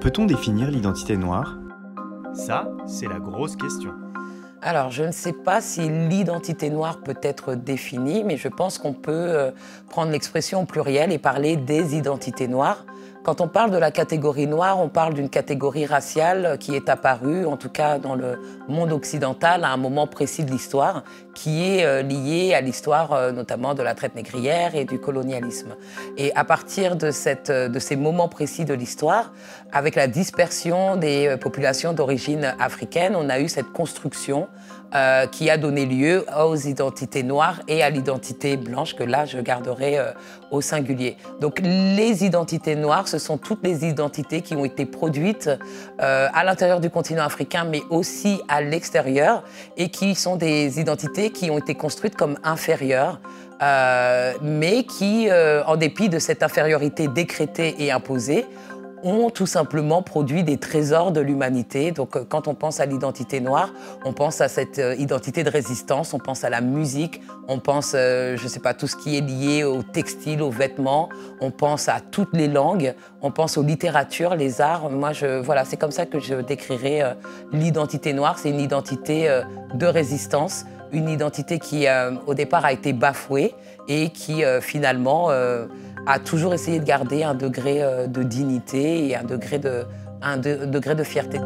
Peut-on définir l'identité noire? Ça, c'est la grosse question. Alors, je ne sais pas si l'identité noire peut être définie, mais je pense qu'on peut euh, prendre l'expression plurielle et parler des identités noires. Quand on parle de la catégorie noire, on parle d'une catégorie raciale qui est apparue, en tout cas dans le monde occidental, à un moment précis de l'histoire, qui est euh, liée à l'histoire euh, notamment de la traite négrière et du colonialisme. Et à partir de, cette, euh, de ces moments précis de l'histoire, avec la dispersion des populations d'origine africaine, on a eu cette construction euh, qui a donné lieu aux identités noires et à l'identité blanche, que là, je garderai euh, au singulier. Donc les identités noires, ce sont toutes les identités qui ont été produites euh, à l'intérieur du continent africain, mais aussi à l'extérieur, et qui sont des identités qui ont été construites comme inférieures. mais qui, en dépit de cette infériorité décrétée et imposée, ont tout simplement produit des trésors de l'humanité. Donc euh, quand on pense à l'identité noire, on pense à cette euh, identité de résistance, on pense à la musique, on pense, euh, je ne sais pas, tout ce qui est lié au textile, aux vêtements, on pense à toutes les langues, on pense aux littératures, les arts. Moi, je, voilà, c'est comme ça que je décrirais l'identité noire. C'est une identité de résistance, une identité qui, au départ, a été bafouée et qui, finalement, a toujours essayé de garder un degré euh, de dignité et un degré de, un degré de fierté.